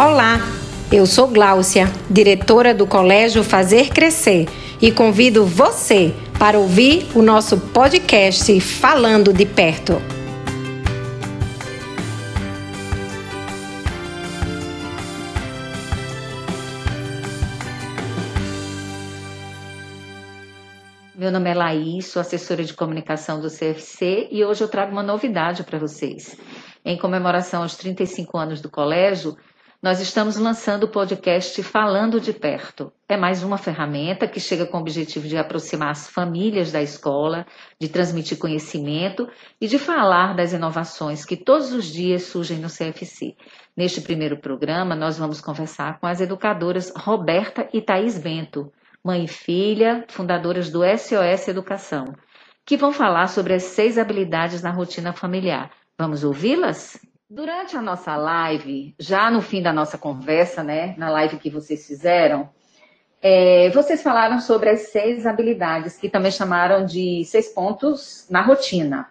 Olá, eu sou Gláucia, diretora do Colégio Fazer Crescer, e convido você para ouvir o nosso podcast Falando de Perto. Meu nome é Laís, sou assessora de comunicação do CFC e hoje eu trago uma novidade para vocês. Em comemoração aos 35 anos do colégio, nós estamos lançando o podcast Falando de Perto. É mais uma ferramenta que chega com o objetivo de aproximar as famílias da escola, de transmitir conhecimento e de falar das inovações que todos os dias surgem no CFC. Neste primeiro programa, nós vamos conversar com as educadoras Roberta e Thaís Bento, mãe e filha, fundadoras do SOS Educação, que vão falar sobre as seis habilidades na rotina familiar. Vamos ouvi-las? Durante a nossa live, já no fim da nossa conversa, né, na live que vocês fizeram, é, vocês falaram sobre as seis habilidades, que também chamaram de seis pontos na rotina.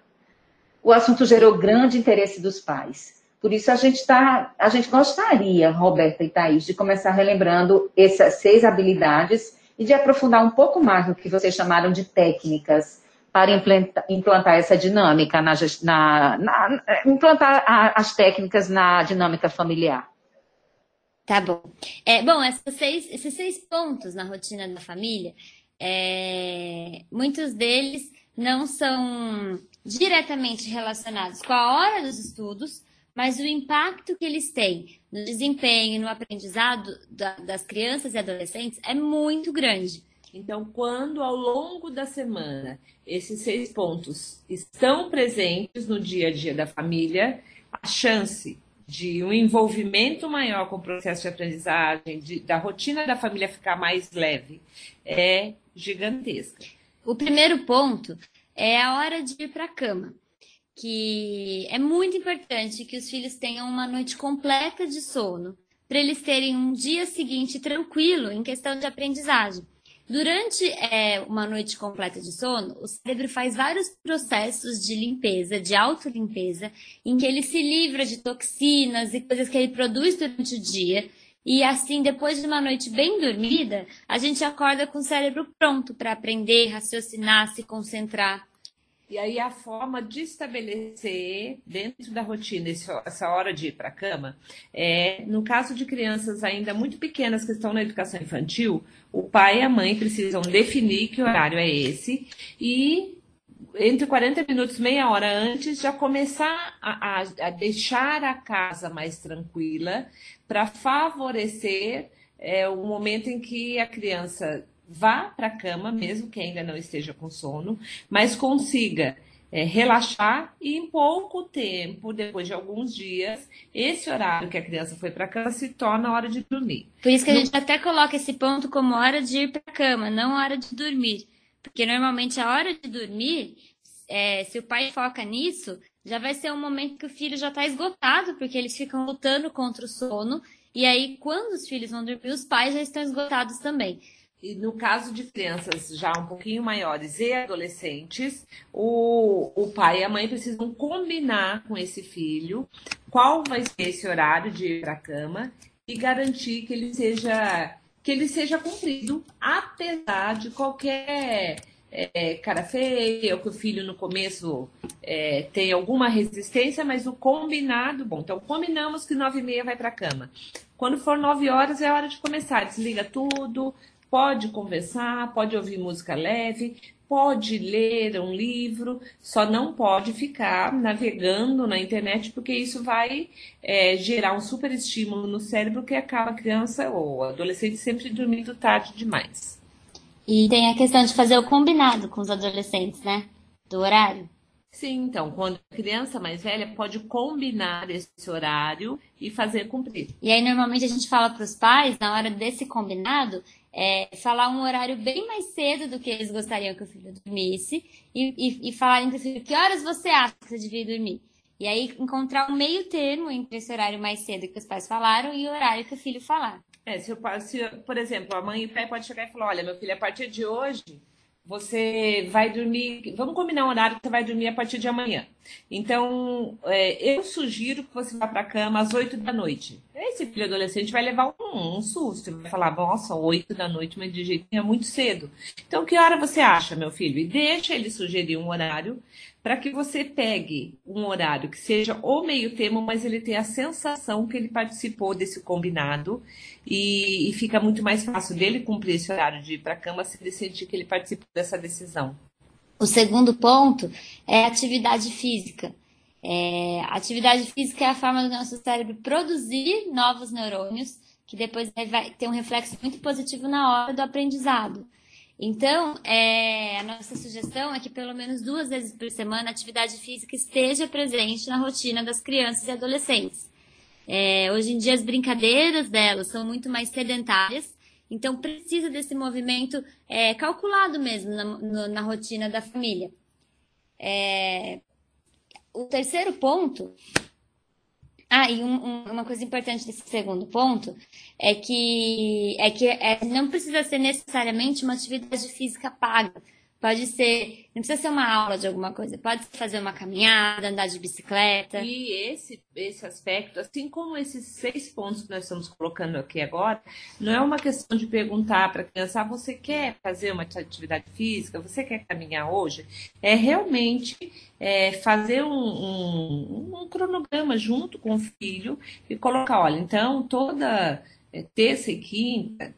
O assunto gerou grande interesse dos pais. Por isso a gente tá, a gente gostaria, Roberta e Thaís, de começar relembrando essas seis habilidades e de aprofundar um pouco mais no que vocês chamaram de técnicas para implantar essa dinâmica, na, na, na implantar a, as técnicas na dinâmica familiar. Tá bom. É, bom, seis, esses seis pontos na rotina da família, é, muitos deles não são diretamente relacionados com a hora dos estudos, mas o impacto que eles têm no desempenho, no aprendizado da, das crianças e adolescentes é muito grande. Então, quando ao longo da semana esses seis pontos estão presentes no dia a dia da família, a chance de um envolvimento maior com o processo de aprendizagem, de, da rotina da família ficar mais leve, é gigantesca. O primeiro ponto é a hora de ir para a cama, que é muito importante que os filhos tenham uma noite completa de sono, para eles terem um dia seguinte tranquilo em questão de aprendizagem. Durante é, uma noite completa de sono, o cérebro faz vários processos de limpeza, de autolimpeza, em que ele se livra de toxinas e coisas que ele produz durante o dia. E assim, depois de uma noite bem dormida, a gente acorda com o cérebro pronto para aprender, raciocinar, se concentrar. E aí a forma de estabelecer dentro da rotina essa hora de ir para a cama é, no caso de crianças ainda muito pequenas que estão na educação infantil, o pai e a mãe precisam definir que horário é esse e entre 40 minutos, meia hora antes, já começar a, a, a deixar a casa mais tranquila para favorecer é, o momento em que a criança vá para a cama, mesmo que ainda não esteja com sono, mas consiga é, relaxar e em pouco tempo, depois de alguns dias, esse horário que a criança foi para a cama se torna a hora de dormir. Por isso que a gente até coloca esse ponto como hora de ir para a cama, não hora de dormir. Porque normalmente a hora de dormir, é, se o pai foca nisso, já vai ser um momento que o filho já está esgotado, porque eles ficam lutando contra o sono. E aí, quando os filhos vão dormir, os pais já estão esgotados também. E no caso de crianças já um pouquinho maiores e adolescentes, o, o pai e a mãe precisam combinar com esse filho qual vai ser esse horário de ir para a cama e garantir que ele seja que ele seja cumprido, apesar de qualquer é, cara feia, ou que o filho no começo é, tem alguma resistência, mas o combinado, bom, então combinamos que nove e meia vai para a cama. Quando for nove horas é hora de começar, desliga tudo, pode conversar, pode ouvir música leve, pode ler um livro, só não pode ficar navegando na internet, porque isso vai é, gerar um super estímulo no cérebro que acaba a criança ou adolescente sempre dormindo tarde demais. E tem a questão de fazer o combinado com os adolescentes, né? Do horário. Sim, então, quando a criança mais velha pode combinar esse horário e fazer cumprir. E aí, normalmente, a gente fala para os pais, na hora desse combinado, é, falar um horário bem mais cedo do que eles gostariam que o filho dormisse e, e, e falarem que horas você acha que você devia dormir. E aí encontrar um meio termo entre esse horário mais cedo que os pais falaram e o horário que o filho falar. É, se, se por exemplo, a mãe e o pai pode chegar e falar, olha, meu filho, a partir de hoje, você vai dormir. Vamos combinar um horário que você vai dormir a partir de amanhã. Então, é, eu sugiro que você vá para a cama às 8 da noite. Esse filho adolescente vai levar um, um susto, vai falar, nossa, 8 da noite, mas de jeito nenhum é muito cedo. Então, que hora você acha, meu filho? E deixa ele sugerir um horário para que você pegue um horário que seja o meio termo, mas ele tenha a sensação que ele participou desse combinado e, e fica muito mais fácil dele cumprir esse horário de ir para a cama se ele sentir que ele participou dessa decisão. O segundo ponto é atividade física. É, atividade física é a forma do nosso cérebro produzir novos neurônios, que depois vai ter um reflexo muito positivo na hora do aprendizado. Então, é, a nossa sugestão é que pelo menos duas vezes por semana a atividade física esteja presente na rotina das crianças e adolescentes. É, hoje em dia as brincadeiras delas são muito mais sedentárias, então precisa desse movimento é, calculado mesmo na, no, na, rotina da família. É, o terceiro ponto ah, e um, um, uma coisa importante desse segundo ponto é que, é que é, não precisa ser necessariamente uma atividade física paga. Pode ser, não precisa ser uma aula de alguma coisa, pode fazer uma caminhada, andar de bicicleta. E esse, esse aspecto, assim como esses seis pontos que nós estamos colocando aqui agora, não é uma questão de perguntar para a criança, ah, você quer fazer uma atividade física, você quer caminhar hoje? É realmente é, fazer um, um, um, cronograma junto com o filho e colocar, olha, então toda é, terça e quinta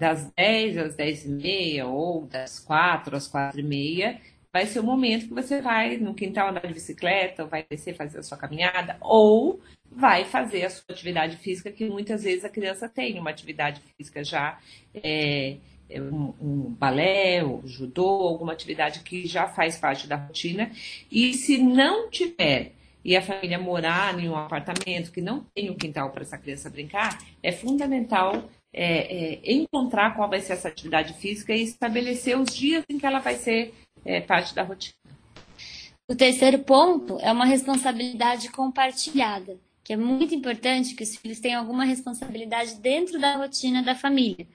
das 10 às 10 e meia ou das 4 às 4 e meia, vai ser o momento que você vai no quintal andar de bicicleta, ou vai descer fazer a sua caminhada, ou vai fazer a sua atividade física, que muitas vezes a criança tem uma atividade física já, é, é um, um balé, ou judô, alguma atividade que já faz parte da rotina. E se não tiver e a família morar em um apartamento que não tem um quintal para essa criança brincar, é fundamental é, é, encontrar qual vai ser essa atividade física e estabelecer os dias em que ela vai ser é, parte da rotina. O terceiro ponto é uma responsabilidade compartilhada, que é muito importante que os filhos tenham alguma responsabilidade dentro da rotina da família,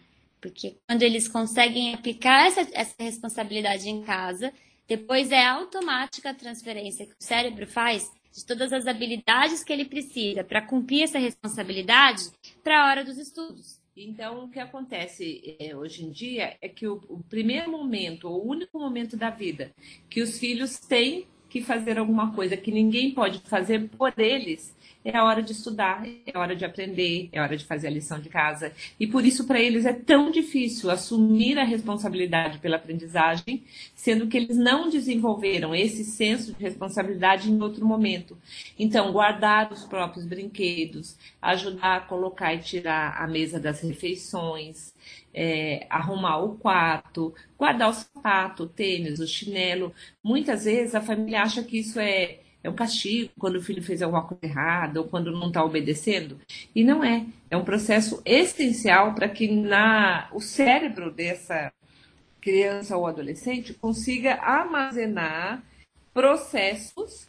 porque quando eles conseguem aplicar essa, essa responsabilidade em casa, depois é automática a transferência que o cérebro faz de todas as habilidades que ele precisa para cumprir essa responsabilidade para a hora dos estudos. Então, o que acontece é, hoje em dia é que o, o primeiro momento, o único momento da vida que os filhos têm que fazer alguma coisa que ninguém pode fazer por eles, é a hora de estudar, é a hora de aprender, é a hora de fazer a lição de casa. E por isso, para eles, é tão difícil assumir a responsabilidade pela aprendizagem, sendo que eles não desenvolveram esse senso de responsabilidade em outro momento. Então, guardar os próprios brinquedos, ajudar a colocar e tirar a mesa das refeições, é, arrumar o quarto, guardar o sapato, o tênis, o chinelo. Muitas vezes a família acha que isso é é um castigo quando o filho fez alguma coisa errada ou quando não está obedecendo. E não é. É um processo essencial para que na, o cérebro dessa criança ou adolescente consiga armazenar processos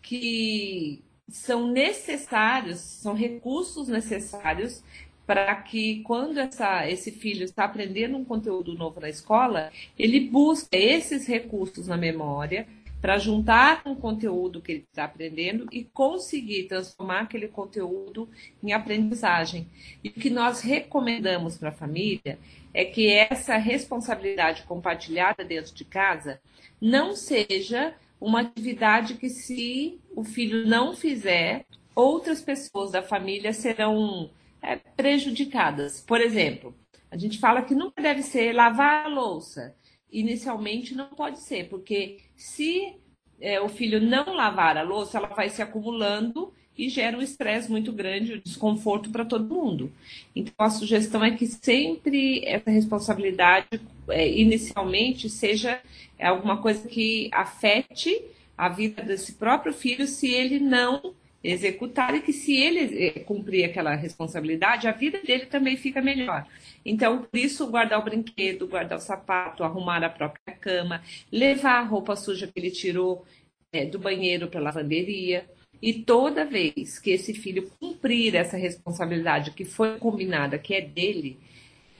que são necessários, são recursos necessários para que quando essa, esse filho está aprendendo um conteúdo novo na escola, ele busque esses recursos na memória para juntar o conteúdo que ele está aprendendo e conseguir transformar aquele conteúdo em aprendizagem. E o que nós recomendamos para a família é que essa responsabilidade compartilhada dentro de casa não seja uma atividade que, se o filho não fizer, outras pessoas da família serão é, prejudicadas. Por exemplo, a gente fala que nunca deve ser lavar a louça inicialmente não pode ser, porque se é, o filho não lavar a louça, ela vai se acumulando e gera um estresse muito grande, um desconforto para todo mundo. Então, a sugestão é que sempre essa responsabilidade, é, inicialmente, seja alguma coisa que afete a vida desse próprio filho se ele não executar e que se ele eh, cumprir aquela responsabilidade, a vida dele também fica melhor. Então, por isso, guardar o brinquedo, guardar o sapato, arrumar a própria cama, levar a roupa suja que ele tirou é, do banheiro para a lavanderia. E toda vez que esse filho cumprir essa responsabilidade que foi combinada, que é dele,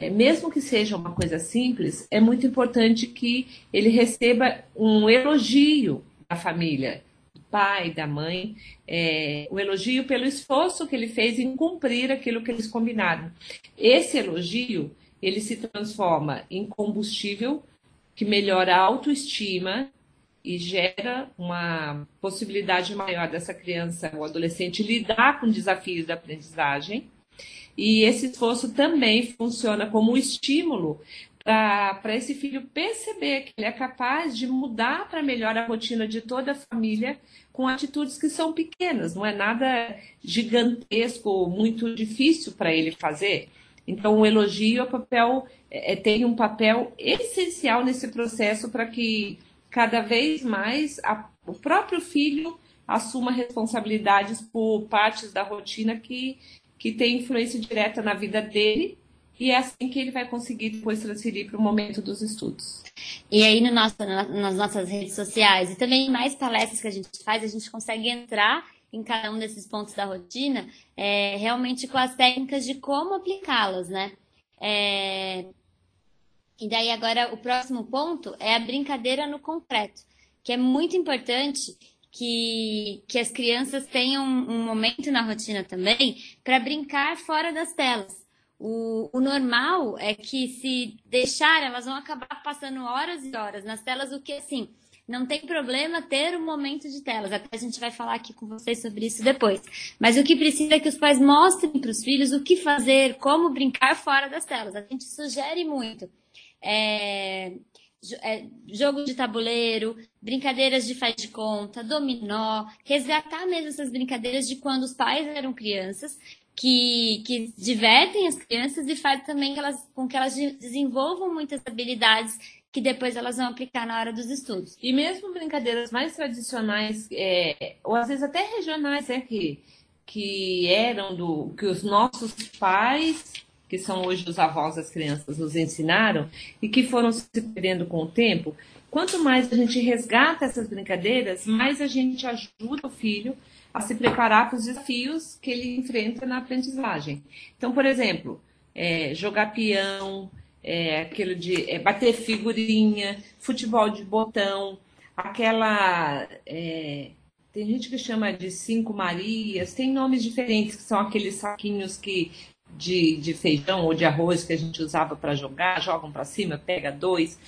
é, mesmo que seja uma coisa simples, é muito importante que ele receba um elogio da família, pai, da mãe, é, o elogio pelo esforço que ele fez em cumprir aquilo que eles combinaram. Esse elogio, ele se transforma em combustível que melhora a autoestima e gera uma possibilidade maior dessa criança ou adolescente lidar com desafios da aprendizagem e esse esforço também funciona como estímulo para esse filho perceber que ele é capaz de mudar para melhor a rotina de toda a família com atitudes que são pequenas, não é nada gigantesco, muito difícil para ele fazer. Então, o elogio é papel, é, tem um papel essencial nesse processo para que cada vez mais a, o próprio filho assuma responsabilidades por partes da rotina que que tem influência direta na vida dele e é assim que ele vai conseguir depois transferir para o momento dos estudos. E aí no nosso, nas nossas redes sociais e também mais palestras que a gente faz, a gente consegue entrar em cada um desses pontos da rotina, é, realmente com as técnicas de como aplicá-las, né? É... E daí agora o próximo ponto é a brincadeira no concreto, que é muito importante que, que as crianças tenham um momento na rotina também para brincar fora das telas. O, o, normal é que se deixar, elas vão acabar passando horas e horas nas telas, o que assim, não tem problema ter um momento de telas. Até a gente vai falar aqui com vocês sobre isso depois. Mas o que precisa é que os pais mostrem para os filhos o que fazer, como brincar fora das telas. A gente sugere muito. É, é, jogo de tabuleiro, brincadeiras de faz de conta, dominó, resgatar mesmo essas brincadeiras de quando os pais eram crianças, que, que divertem as crianças e faz também que elas, com que elas desenvolvam muitas habilidades que depois elas vão aplicar na hora dos estudos. E mesmo brincadeiras mais tradicionais, é, ou às vezes até regionais, é que, que eram do que os nossos pais que são hoje os avós das crianças, nos ensinaram e que foram se perdendo com o tempo, quanto mais a gente resgata essas brincadeiras, mais a gente ajuda o filho a se preparar para os desafios que ele enfrenta na aprendizagem. Então, por exemplo, é, jogar peão, é, aquilo de é, bater figurinha, futebol de botão, aquela. É, tem gente que chama de cinco Marias, tem nomes diferentes, que são aqueles saquinhos que de, de feijão ou de arroz que a gente usava para jogar, jogam para cima, pega dois.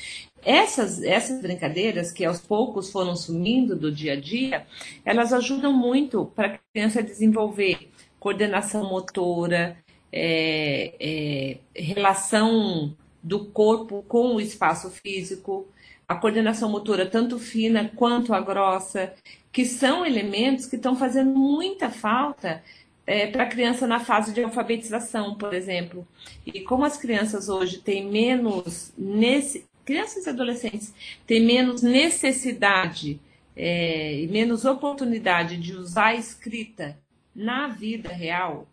Essas, essas brincadeiras que aos poucos foram sumindo do dia a dia, elas ajudam muito para a criança desenvolver coordenação motora, é, é, relação do corpo com o espaço físico, a coordenação motora tanto fina quanto a grossa, que são elementos que estão fazendo muita falta é, para a criança na fase de alfabetização, por exemplo. E como as crianças hoje têm menos nesse, crianças e adolescentes têm menos necessidade é, e menos oportunidade de usar a escrita na vida real,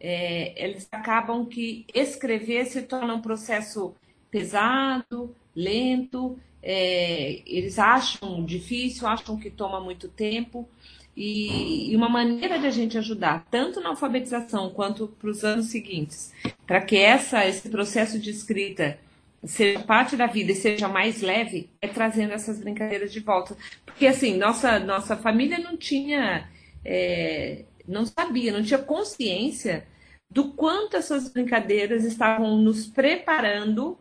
é, eles acabam que escrever se torna um processo pesado, lento, é, eles acham difícil, acham que toma muito tempo. E, e uma maneira de a gente ajudar, tanto na alfabetização quanto para os anos seguintes, para que essa, esse processo de escrita seja parte da vida e seja mais leve, é trazendo essas brincadeiras de volta. Porque, assim, nossa, nossa família não tinha, é, não sabia, não tinha consciência do quanto essas brincadeiras estavam nos preparando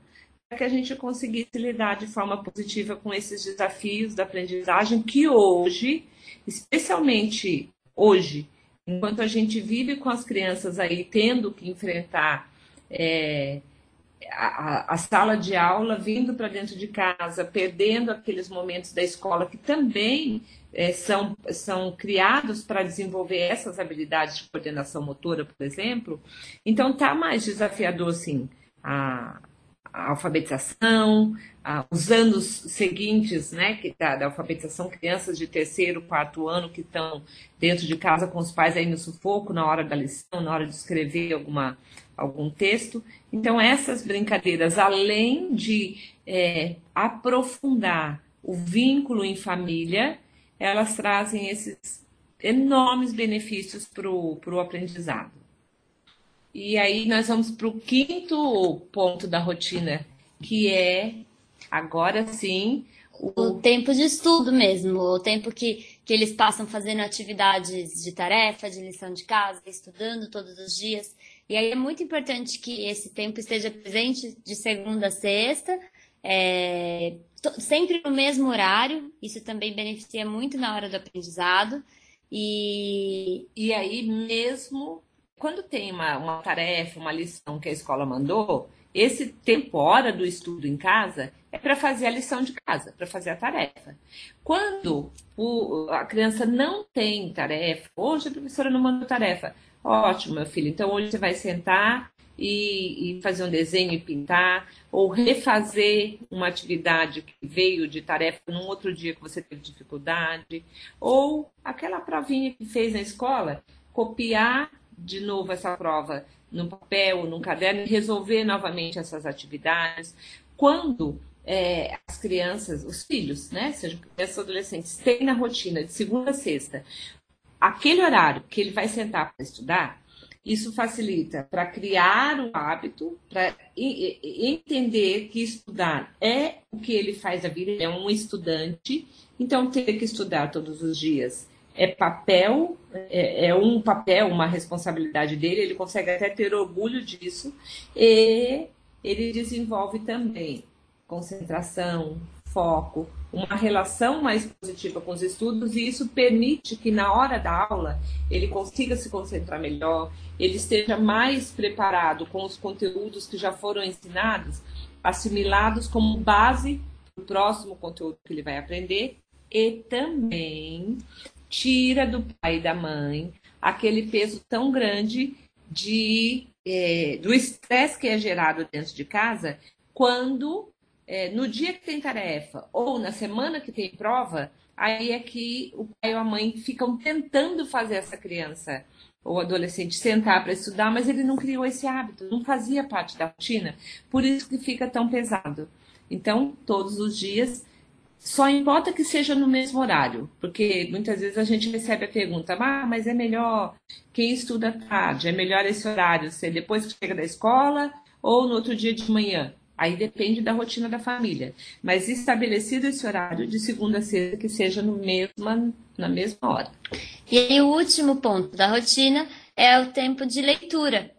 para que a gente conseguisse lidar de forma positiva com esses desafios da aprendizagem que hoje especialmente hoje, enquanto a gente vive com as crianças aí tendo que enfrentar é, a, a, sala de aula, vindo para dentro de casa, perdendo aqueles momentos da escola que também é, são, são criados para desenvolver essas habilidades de coordenação motora, por exemplo. Então, está mais desafiador, sim, a, a alfabetização, os anos seguintes, né, que tá, da alfabetização, crianças de terceiro, quarto ano que estão dentro de casa com os pais aí no sufoco na hora da lição, na hora de escrever alguma, algum texto. Então, essas brincadeiras, além de é, aprofundar o vínculo em família, elas trazem esses enormes benefícios para o aprendizado. E aí nós vamos para o quinto ponto da rotina, que é agora sim o... o tempo de estudo mesmo, o tempo que, que eles passam fazendo atividades de tarefa, de lição de casa, estudando todos os dias. E aí é muito importante que esse tempo esteja presente de segunda a sexta, é, sempre no mesmo horário, isso também beneficia muito na hora do aprendizado. E, e aí, mesmo quando tem uma, uma tarefa, uma lição que a escola mandou, esse tempo, hora do estudo em casa, é para fazer a lição de casa, para fazer a tarefa. Quando o, a criança não tem tarefa, hoje a professora não mandou tarefa, ótimo, meu filho, então hoje você vai sentar e, e, fazer um desenho e pintar, ou refazer uma atividade que veio de tarefa num outro dia que você teve dificuldade, ou aquela provinha que fez na escola, copiar de novo essa prova no papel, num caderno e resolver novamente essas atividades. Quando é, as crianças, os filhos, né, sejam crianças ou adolescentes, têm na rotina de segunda a sexta aquele horário que ele vai sentar para estudar, isso facilita para criar o hábito, para entender que estudar é o que ele faz a vida, ele é um estudante, então ter que estudar todos os dias é papel, é, é, um papel, uma responsabilidade dele, ele consegue até ter orgulho disso, e ele desenvolve também concentração, foco, uma relação mais positiva com os estudos, e isso permite que na hora da aula ele consiga se concentrar melhor, ele esteja mais preparado com os conteúdos que já foram ensinados, assimilados como base para o próximo conteúdo que ele vai aprender, e também tira do pai e da mãe aquele peso tão grande de é, do estresse que é gerado dentro de casa quando é, no dia que tem tarefa ou na semana que tem prova, aí é que o pai ou a mãe ficam tentando fazer essa criança ou adolescente sentar para estudar, mas ele não criou esse hábito, não fazia parte da rotina, por isso que fica tão pesado. Então, todos os dias, só importa que seja no mesmo horário, porque muitas vezes a gente recebe a pergunta, ah, mas é melhor quem estuda tarde, é melhor esse horário ser depois que chega da escola ou no outro dia de manhã. Aí depende da rotina da família. Mas estabelecido esse horário de segunda a sexta que seja no mesma, na mesma hora. E aí, o último ponto da rotina é o tempo de leitura.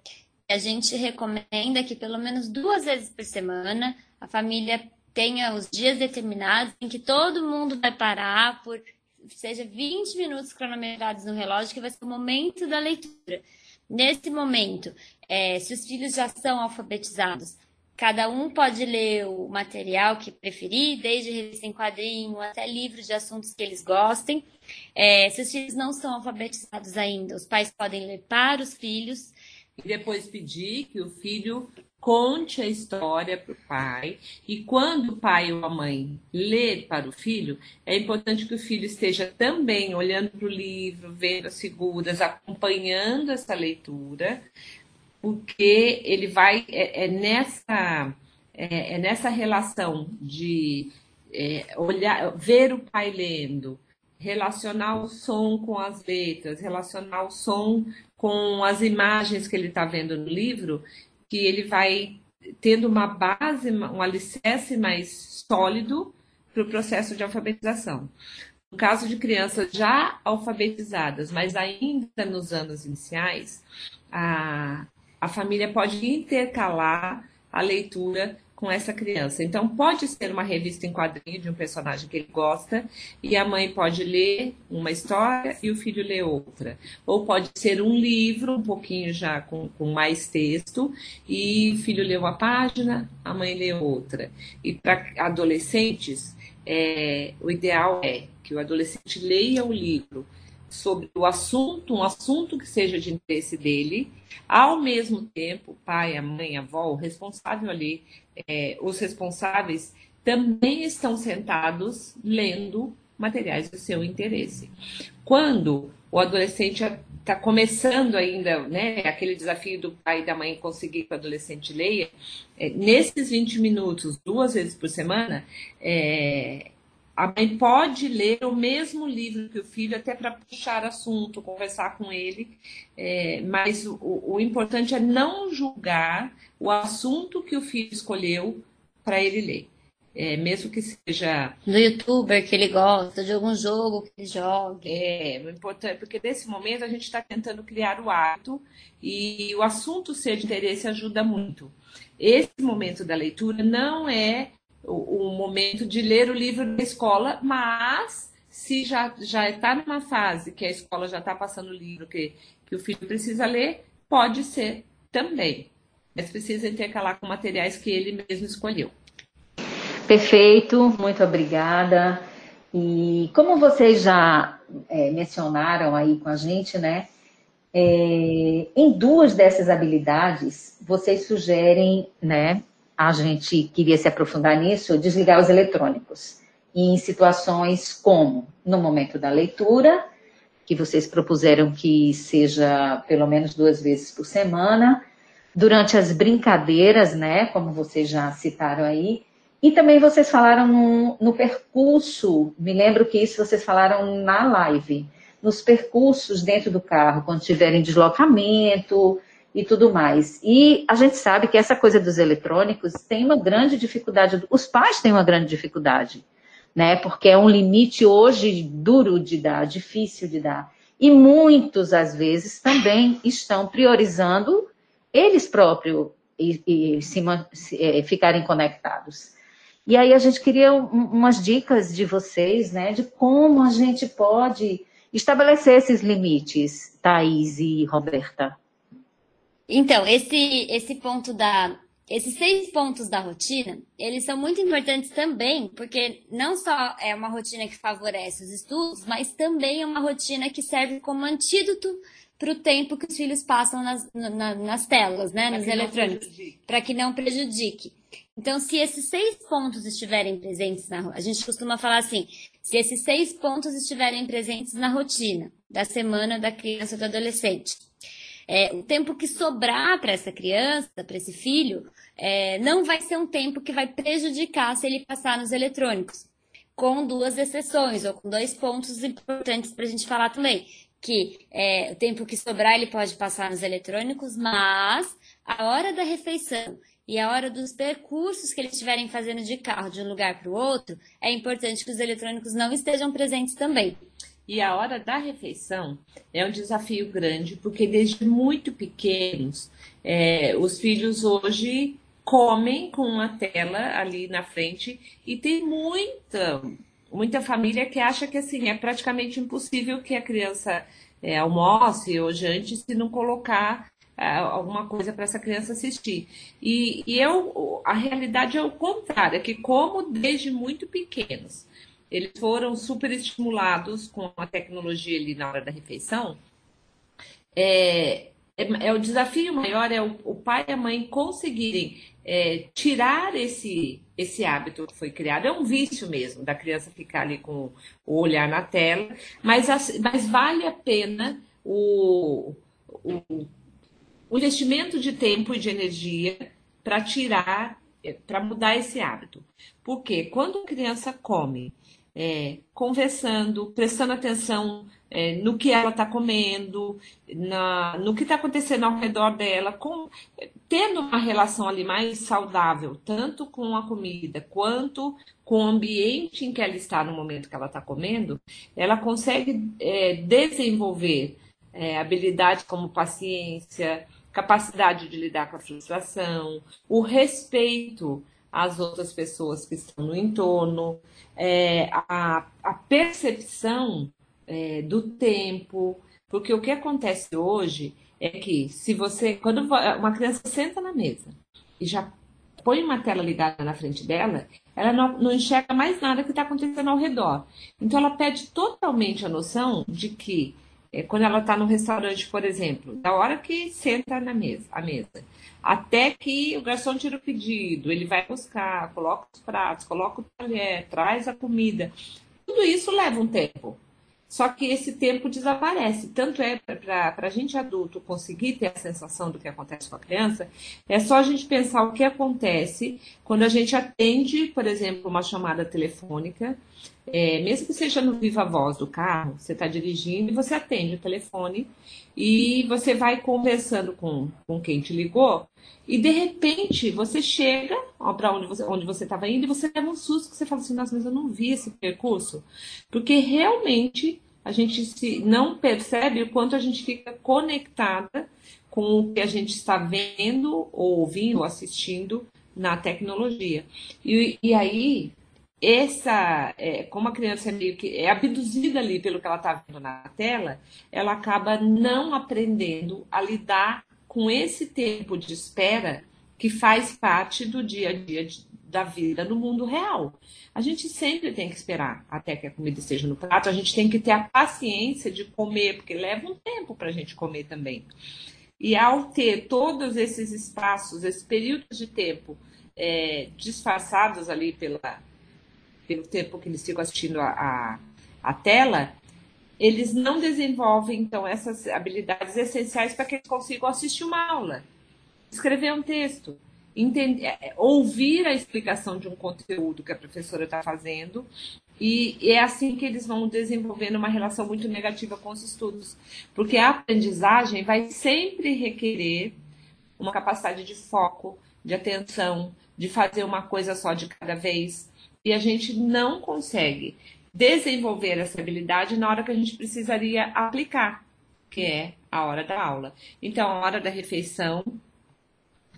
A gente recomenda que pelo menos duas vezes por semana a família tenha os dias determinados em que todo mundo vai parar por seja 20 minutos cronometrados no relógio, que vai ser o momento da leitura. Nesse momento, é, se os filhos já são alfabetizados, Cada um pode ler o material que preferir, desde revista em quadrinho até livros de assuntos que eles gostem. É, se os filhos não são alfabetizados ainda, os pais podem ler para os filhos. E depois pedir que o filho conte a história para o pai. E quando o pai ou a mãe lê para o filho, é importante que o filho esteja também olhando para o livro, vendo as figuras, acompanhando essa leitura, porque ele vai é, é nessa é, é, nessa relação de é, olhar, ver o pai lendo, relacionar o som com as letras, relacionar o som com as imagens que ele está vendo no livro, que ele vai tendo uma base, um alicerce mais sólido para o processo de alfabetização. No caso de crianças já alfabetizadas, mas ainda nos anos iniciais, a, a família pode intercalar a leitura com essa criança. Então, pode ser uma revista em quadrinho de um personagem que ele gosta, e a mãe pode ler uma história e o filho lê outra. Ou pode ser um livro, um pouquinho já com, com mais texto, e o filho lê uma página, a mãe lê outra. E para adolescentes, é, o ideal é que o adolescente leia o livro sobre o assunto, um assunto que seja de interesse dele, ao mesmo tempo, pai, a mãe, a avó, o responsável ali, é, os responsáveis também estão sentados lendo materiais do seu interesse. Quando o adolescente está começando ainda, né, aquele desafio do pai e da mãe conseguir que o adolescente leia, é, nesses 20 minutos, duas vezes por semana, é, a mãe pode ler o mesmo livro que o filho, até para puxar assunto, conversar com ele, é, mas o, o, importante é não julgar o assunto que o filho escolheu para ele ler. É, mesmo que seja. Do youtuber que ele gosta, de algum jogo que ele joga. É, o importante, porque nesse momento a gente está tentando criar o hábito e o assunto ser de interesse ajuda muito. Esse momento da leitura não é o, o momento de ler o livro da escola, mas se já já está numa fase que a escola já está passando o livro que, que o filho precisa ler, pode ser também. Mas precisa intercalar com materiais que ele mesmo escolheu. Perfeito, muito obrigada. E como vocês já é, mencionaram aí com a gente, né? É, em duas dessas habilidades, vocês sugerem, né, a gente queria se aprofundar nisso, desligar os eletrônicos. E em situações como no momento da leitura, que vocês propuseram que seja pelo menos duas vezes por semana, durante as brincadeiras, né, como vocês já citaram aí, e também vocês falaram no, no percurso, me lembro que isso vocês falaram na live, nos percursos dentro do carro, quando tiverem deslocamento, e tudo mais. E a gente sabe que essa coisa dos eletrônicos tem uma grande dificuldade, os pais têm uma grande dificuldade, né? Porque é um limite hoje duro de dar, difícil de dar. E muitos, às vezes, também estão priorizando eles próprios e, e se, se, é, ficarem conectados. E aí a gente queria um, umas dicas de vocês, né, de como a gente pode estabelecer esses limites, Thaís e Roberta. Então, esse, esse ponto da. Esses seis pontos da rotina, eles são muito importantes também, porque não só é uma rotina que favorece os estudos, mas também é uma rotina que serve como antídoto para o tempo que os filhos passam nas, na, nas telas, né, pra nos eletrônicos, para que não prejudique. Então, se esses seis pontos estiverem presentes na a gente costuma falar assim, se esses seis pontos estiverem presentes na rotina da semana da criança ou do adolescente, é, o tempo que sobrar para essa criança, para esse filho, é, não vai ser um tempo que vai prejudicar se ele passar nos eletrônicos. Com duas exceções, ou com dois pontos importantes para a gente falar também. Que é, o tempo que sobrar ele pode passar nos eletrônicos, mas a hora da refeição e a hora dos percursos que eles estiverem fazendo de carro de um lugar para o outro, é importante que os eletrônicos não estejam presentes também. E a hora da refeição é um desafio grande, porque desde muito pequenos, é, os filhos hoje comem com uma tela ali na frente e tem muita, muita família que acha que assim é praticamente impossível que a criança é, almoce ou jante se não colocar é, alguma coisa para essa criança assistir. E, e eu, a realidade é o contrário, é que como desde muito pequenos eles foram super estimulados com a tecnologia ali na hora da refeição. É, é, é o desafio maior é o, o, pai e a mãe conseguirem é, tirar esse, esse hábito que foi criado. É um vício mesmo da criança ficar ali com o olhar na tela, mas, mas vale a pena o, o, o investimento de tempo e de energia para tirar, para mudar esse hábito. Porque quando a criança come é, conversando, prestando atenção é, no que ela está comendo, na, no que está acontecendo ao redor dela, com, tendo uma relação ali mais saudável, tanto com a comida quanto com o ambiente em que ela está no momento que ela está comendo, ela consegue é, desenvolver é, habilidades como paciência, capacidade de lidar com a frustração, o respeito às outras pessoas que estão no entorno, é, a, a, percepção é, do tempo, porque o que acontece hoje é que se você, quando uma criança senta na mesa e já põe uma tela ligada na frente dela, ela não, não enxerga mais nada que está acontecendo ao redor. Então ela perde totalmente a noção de que é, quando ela está no restaurante, por exemplo, da hora que senta na mesa, a mesa, até que o garçom tira o pedido, ele vai buscar, coloca os pratos, coloca o talher, traz a comida. Tudo isso leva um tempo. Só que esse tempo desaparece. Tanto é para a gente adulto conseguir ter a sensação do que acontece com a criança, é só a gente pensar o que acontece quando a gente atende, por exemplo, uma chamada telefônica é, mesmo que seja no viva voz do carro, você está dirigindo e você atende o telefone e você vai conversando com, com quem te ligou e de repente você chega para onde você onde você estava indo e você leva um susto que você fala assim, nossa, mas eu não vi esse percurso, porque realmente a gente se não percebe o quanto a gente fica conectada com o que a gente está vendo, ou ouvindo, ou assistindo na tecnologia. E, e aí essa, é, como a criança é meio que é abduzida ali pelo que ela está vendo na tela, ela acaba não aprendendo a lidar com esse tempo de espera que faz parte do dia a dia de, da vida no mundo real. A gente sempre tem que esperar até que a comida esteja no prato, a gente tem que ter a paciência de comer, porque leva um tempo para a gente comer também. E ao ter todos esses espaços, esses períodos de tempo é, disfarçados ali pela, pelo tempo que eles ficam assistindo a, a, a tela, eles não desenvolvem, então, essas habilidades essenciais para que eles consigam assistir uma aula, escrever um texto, entender, é, é, ouvir a explicação de um conteúdo que a professora está fazendo, e é assim que eles vão desenvolvendo uma relação muito negativa com os estudos, porque a aprendizagem vai sempre requerer uma capacidade de foco, de atenção, de fazer uma coisa só de cada vez, e a gente não consegue desenvolver essa habilidade na hora que a gente precisaria aplicar, que é a hora da aula. Então, a hora da refeição,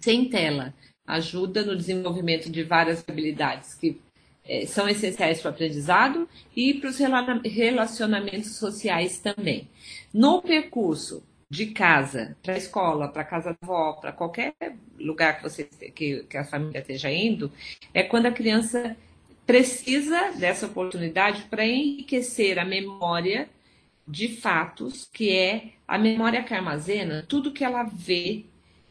sem tela, ajuda no desenvolvimento de várias habilidades que é, são essenciais para o aprendizado e para os relacionamentos sociais também. No percurso de casa para a escola, para a casa da avó, para qualquer lugar que, você, que, que a família esteja indo, é quando a criança precisa dessa oportunidade para enriquecer a memória de fatos, que é a memória que armazena tudo que ela vê,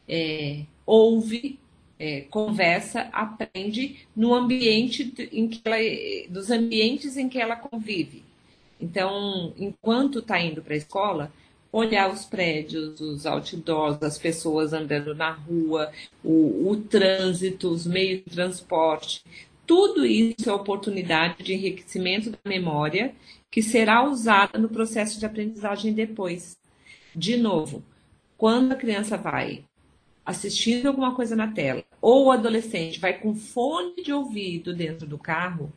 é, ouve, é, conversa, aprende no ambiente em que ela, dos ambientes em que ela convive. Então, enquanto está indo para a escola, olhar os prédios, os outdoors, as pessoas andando na rua, o, o trânsito, os meios de transporte, tudo isso é oportunidade de enriquecimento da memória que será usada no processo de aprendizagem depois. De novo, quando a criança vai assistindo alguma coisa na tela, ou o adolescente vai com fone de ouvido dentro do carro,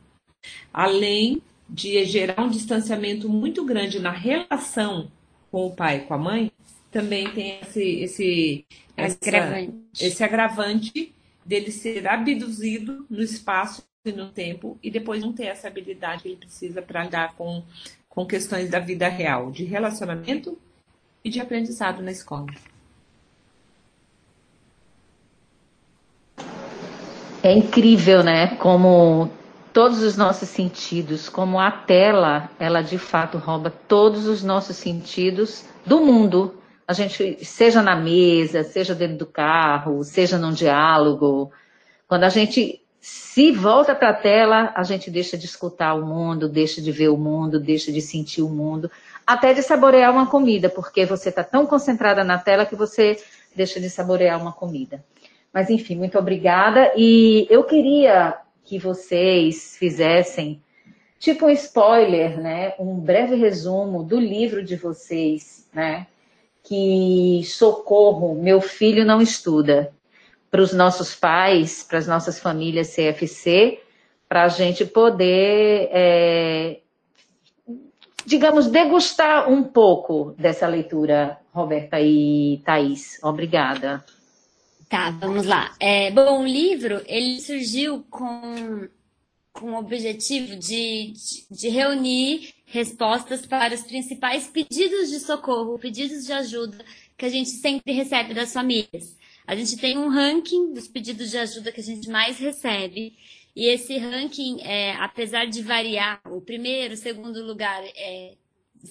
além de gerar um distanciamento muito grande na relação com o pai e com a mãe, também tem esse, esse, essa, agravante. esse agravante dele ser abduzido no espaço e no tempo e depois não ter essa habilidade que ele precisa para lidar com, com questões da vida real, de relacionamento e de aprendizado na escola. É incrível, né? Como todos os nossos sentidos, como a tela, ela de fato rouba todos os nossos sentidos do mundo. A gente, seja na mesa, seja dentro do carro, seja num diálogo, quando a gente se volta para a tela, a gente deixa de escutar o mundo, deixa de ver o mundo, deixa de sentir o mundo, até de saborear uma comida, porque você está tão concentrada na tela que você deixa de saborear uma comida. Mas enfim, muito obrigada. E eu queria que vocês fizessem tipo um spoiler, né? Um breve resumo do livro de vocês, né? Que socorro, meu filho não estuda. Para os nossos pais, para as nossas famílias CFC, para a gente poder, é, digamos, degustar um pouco dessa leitura, Roberta e Thaís. Obrigada. Tá, vamos lá. É, bom, o livro ele surgiu com, com o objetivo de, de, de reunir respostas para os principais pedidos de socorro, pedidos de ajuda que a gente sempre recebe das famílias. A gente tem um ranking dos pedidos de ajuda que a gente mais recebe. E esse ranking, é, apesar de variar, o primeiro, o segundo lugar é,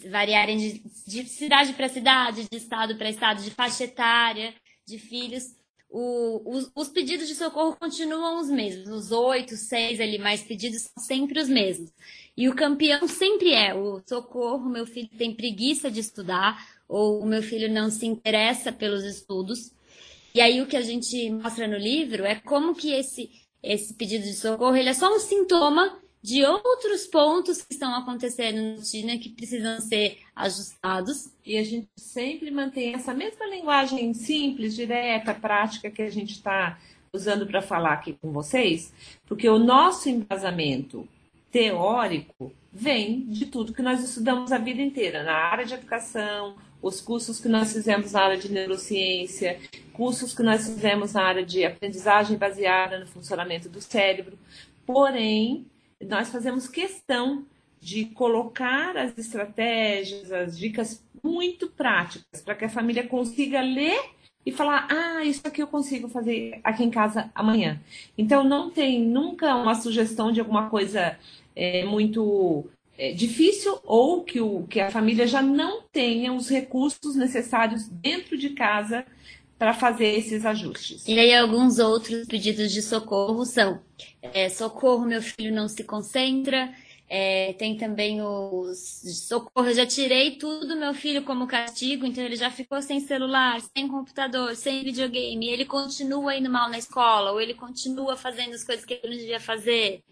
variarem de, de cidade para cidade, de estado para estado, de faixa etária, de filhos, o, os, os, pedidos de socorro continuam os mesmos. Os oito, seis ali mais pedidos são sempre os mesmos. E o campeão sempre é o socorro, meu filho tem preguiça de estudar, ou o meu filho não se interessa pelos estudos. E aí o que a gente mostra no livro é como que esse, esse pedido de socorro ele é só um sintoma de outros pontos que estão acontecendo na rotina que precisam ser ajustados. E a gente sempre mantém essa mesma linguagem simples, direta, prática que a gente está usando para falar aqui com vocês, porque o nosso embasamento teórico vem de tudo que nós estudamos a vida inteira, na área de educação, os cursos que nós fizemos na área de neurociência, cursos que nós fizemos na área de aprendizagem baseada no funcionamento do cérebro. Porém, nós fazemos questão de colocar as estratégias, as dicas muito práticas para que a família consiga ler e falar: ah, isso aqui eu consigo fazer aqui em casa amanhã. Então, não tem nunca uma sugestão de alguma coisa é, muito é, difícil ou que, o, que a família já não tenha os recursos necessários dentro de casa para fazer esses ajustes. E aí alguns outros pedidos de socorro são é, socorro, meu filho não se concentra, é, tem também os socorro, eu já tirei tudo do meu filho como castigo, então ele já ficou sem celular, sem computador, sem videogame, ele continua indo mal na escola, ou ele continua fazendo as coisas que ele não devia fazer.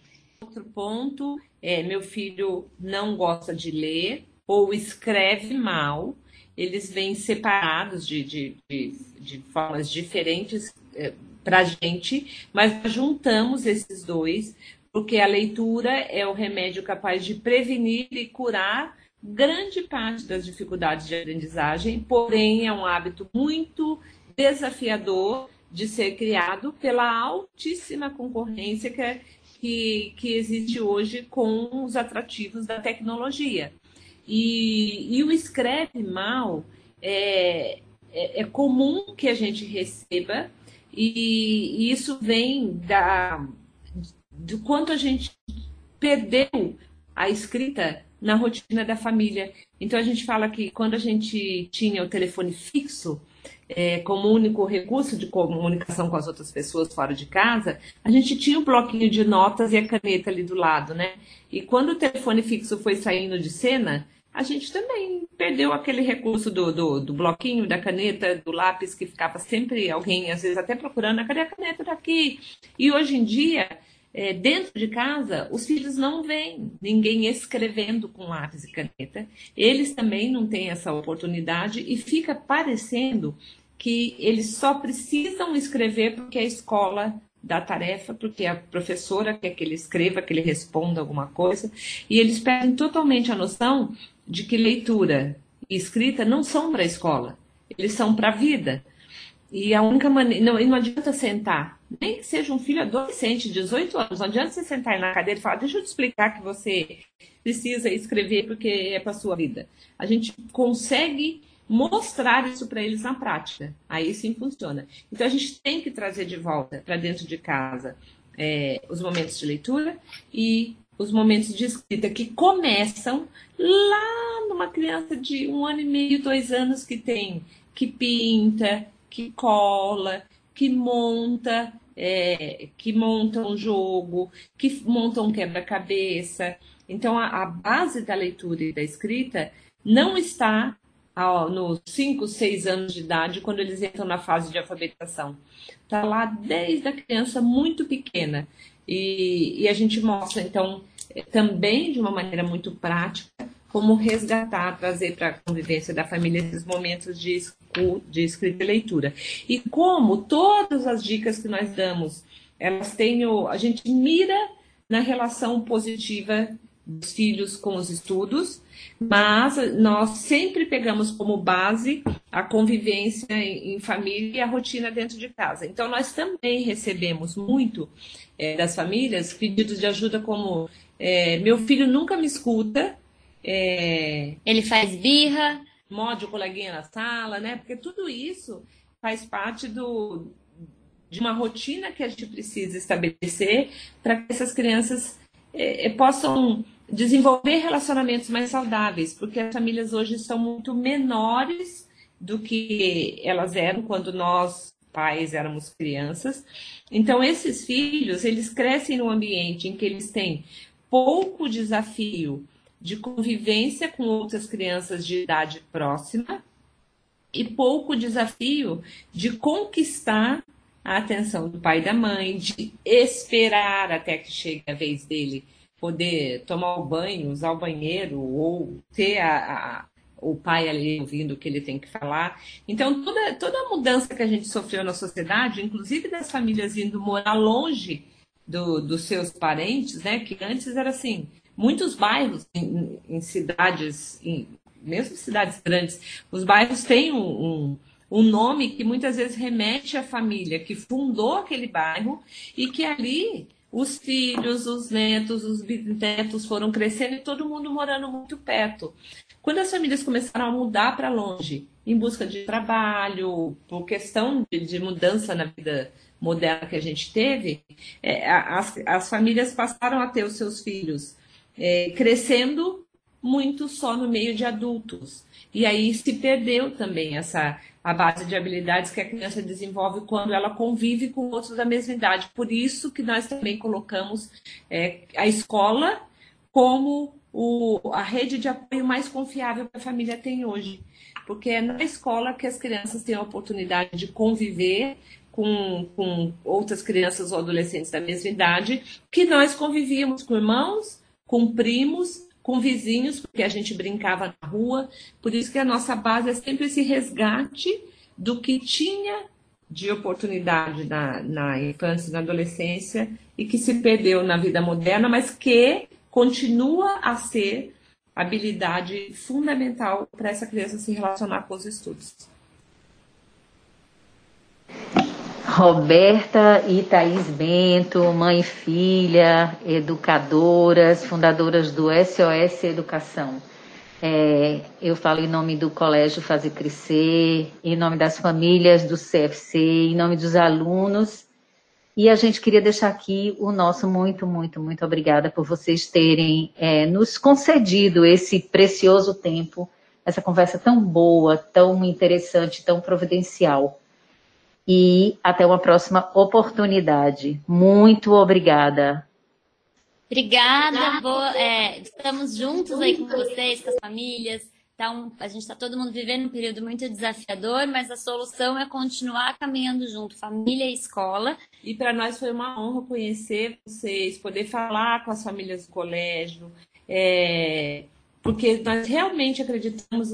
Outro ponto é meu filho não gosta de ler ou escreve mal eles vêm separados de, de, de, de formas diferentes é, para a gente, mas juntamos esses dois, porque a leitura é o remédio capaz de prevenir e curar grande parte das dificuldades de aprendizagem, porém é um hábito muito desafiador de ser criado pela altíssima concorrência que, é, que, que existe hoje com os atrativos da tecnologia. E, e o escreve mal é, é, é, comum que a gente receba, e, e isso vem da, do quanto a gente perdeu a escrita na rotina da família. Então a gente fala que quando a gente tinha o telefone fixo é, como único recurso de comunicação com as outras pessoas fora de casa, a gente tinha o bloquinho de notas e a caneta ali do lado, né? E quando o telefone fixo foi saindo de cena, a gente também perdeu aquele recurso do, do, do, bloquinho, da caneta, do lápis, que ficava sempre alguém, às vezes até procurando, cadê a caneta daqui? E hoje em dia, é, dentro de casa, os filhos não veem ninguém escrevendo com lápis e caneta. Eles também não têm essa oportunidade e fica parecendo que eles só precisam escrever porque a escola dá tarefa, porque a professora quer que ele escreva, que ele responda alguma coisa, e eles perdem totalmente a noção de que leitura e escrita não são para a escola, eles são para a vida. E a única maneira. Não, não adianta sentar, nem que seja um filho adolescente, 18 anos, não adianta você sentar na cadeira e falar: deixa eu te explicar que você precisa escrever porque é para sua vida. A gente consegue mostrar isso para eles na prática. Aí sim funciona. Então a gente tem que trazer de volta para dentro de casa é, os momentos de leitura e os momentos de escrita que começam lá numa criança de um ano e meio, dois anos que tem, que pinta, que cola, que monta, é, que monta um jogo, que monta um quebra-cabeça. Então a, a base da leitura e da escrita não está nos 5, 6 anos de idade, quando eles entram na fase de alfabetização. Está lá desde a criança muito pequena. E, e a gente mostra, então, também de uma maneira muito prática, como resgatar, trazer para a convivência da família esses momentos de, de escrita e leitura. E como todas as dicas que nós damos, elas têm o, a gente mira na relação positiva dos filhos com os estudos, mas nós sempre pegamos como base a convivência em, família e a rotina dentro de casa. Então, nós também recebemos muito é, das famílias pedidos de ajuda como é, meu filho nunca me escuta. É, Ele faz birra. Morde o coleguinha na sala, né? Porque tudo isso faz parte do, de uma rotina que a gente precisa estabelecer para que essas crianças é, é, possam desenvolver relacionamentos mais saudáveis, porque as famílias hoje são muito menores do que elas eram quando nós pais éramos crianças. Então esses filhos, eles crescem num ambiente em que eles têm pouco desafio de convivência com outras crianças de idade próxima e pouco desafio de conquistar a atenção do pai e da mãe, de esperar até que chegue a vez dele poder tomar o banho, usar o banheiro, ou ter a, a, o pai ali ouvindo o que ele tem que falar. Então, toda, toda a mudança que a gente sofreu na sociedade, inclusive das famílias indo morar longe do, dos seus parentes, né? Que antes era assim, muitos bairros em, em cidades, em, mesmo cidades grandes, os bairros têm um, um, um, nome que muitas vezes remete à família que fundou aquele bairro e que ali os filhos, os netos, os bisnetos foram crescendo e todo mundo morando muito perto. Quando as famílias começaram a mudar para longe, em busca de trabalho, por questão de, de, mudança na vida moderna que a gente teve, é, as, as famílias passaram a ter os seus filhos é, crescendo muito só no meio de adultos. E aí se perdeu também essa a base de habilidades que a criança desenvolve quando ela convive com outros da mesma idade. Por isso que nós também colocamos é, a escola como o, a rede de apoio mais confiável que a família tem hoje. Porque é na escola que as crianças têm a oportunidade de conviver com, com outras crianças ou adolescentes da mesma idade, que nós convivíamos com irmãos, com primos, com vizinhos, porque a gente brincava na rua. Por isso que a nossa base é sempre esse resgate do que tinha de oportunidade na, na infância na adolescência e que se perdeu na vida moderna, mas que continua a ser habilidade fundamental para essa criança se relacionar com os estudos. Roberta e Thaís Bento, mãe e filha, educadoras, fundadoras do SOS Educação. É, eu falo em nome do Colégio Fazer Crescer, em nome das famílias do CFC, em nome dos alunos. E a gente queria deixar aqui o nosso muito, muito, muito obrigada por vocês terem é, nos concedido esse precioso tempo, essa conversa tão boa, tão interessante, tão providencial e até uma próxima oportunidade. Muito obrigada. Obrigada, boa, é, estamos juntos aí com vocês, com as famílias. Tá um, a gente está todo mundo vivendo um período muito desafiador, mas a solução é continuar caminhando junto, família e escola. E para nós foi uma honra conhecer vocês, poder falar com as famílias do colégio. É, porque nós realmente acreditamos,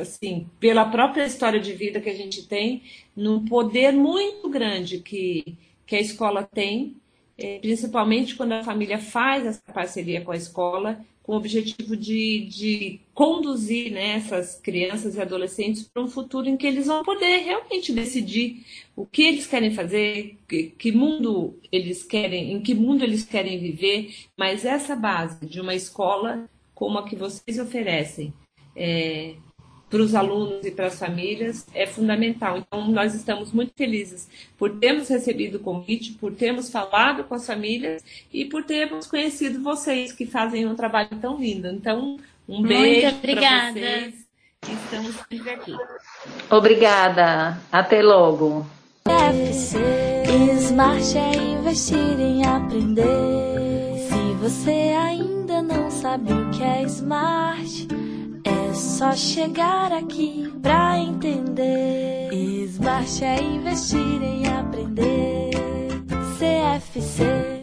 assim, pela própria história de vida que a gente tem, num poder muito grande que, que a escola tem, é, principalmente quando a família faz essa parceria com a escola, com o objetivo de, de conduzir né, essas crianças e adolescentes para um futuro em que eles vão poder realmente decidir o que eles querem fazer, que, que mundo eles querem, em que mundo eles querem viver, mas essa base de uma escola como a que vocês oferecem é, para os alunos e para as famílias é fundamental. Então, nós estamos muito felizes por termos recebido o convite, por termos falado com as famílias e por termos conhecido vocês que fazem um trabalho tão lindo. Então, um beijo para vocês. Estamos sempre aqui. Obrigada. Até logo. FC Smart é investir em aprender. Se você não sabe o que é smart, é só chegar aqui pra entender. Smart é investir em aprender. CFC